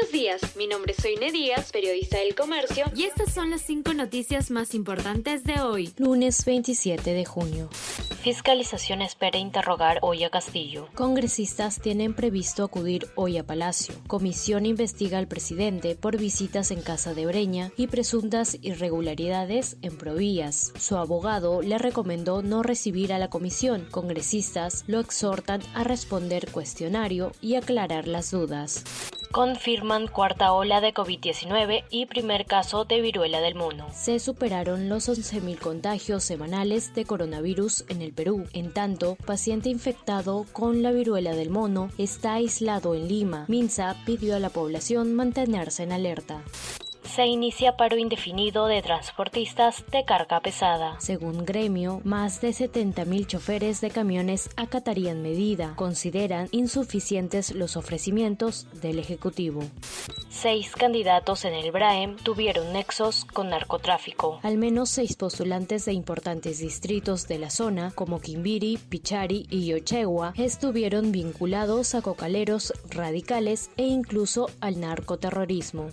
Buenos días, mi nombre es Soine Díaz, periodista del comercio, y estas son las cinco noticias más importantes de hoy, lunes 27 de junio. Fiscalización espera interrogar hoy a Castillo. Congresistas tienen previsto acudir hoy a Palacio. Comisión investiga al presidente por visitas en casa de Breña y presuntas irregularidades en Provías. Su abogado le recomendó no recibir a la comisión. Congresistas lo exhortan a responder cuestionario y aclarar las dudas confirman cuarta ola de COVID-19 y primer caso de viruela del mono. Se superaron los 11.000 contagios semanales de coronavirus en el Perú. En tanto, paciente infectado con la viruela del mono está aislado en Lima. Minsa pidió a la población mantenerse en alerta se inicia paro indefinido de transportistas de carga pesada. Según gremio, más de 70.000 choferes de camiones acatarían medida. Consideran insuficientes los ofrecimientos del Ejecutivo. Seis candidatos en el BRAEM tuvieron nexos con narcotráfico. Al menos seis postulantes de importantes distritos de la zona, como Quimbiri, Pichari y Yochegua, estuvieron vinculados a cocaleros radicales e incluso al narcoterrorismo.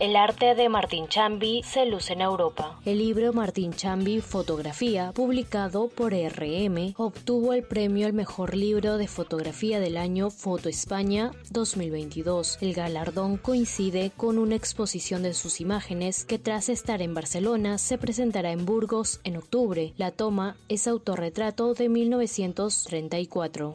El arte de Martín Chambi se luce en Europa. El libro Martín Chambi Fotografía, publicado por RM, obtuvo el premio al mejor libro de fotografía del año Foto España 2022. El galardón coincide con una exposición de sus imágenes que tras estar en Barcelona se presentará en Burgos en octubre. La toma es autorretrato de 1934.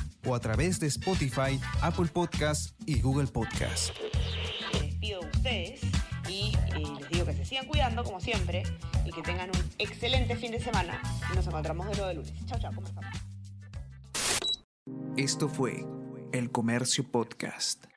o a través de Spotify, Apple Podcasts y Google Podcasts. Les despido de ustedes y eh, les digo que se sigan cuidando como siempre y que tengan un excelente fin de semana. Nos encontramos de nuevo de lunes. Chao, chao, ¿cómo? Esto fue El Comercio Podcast.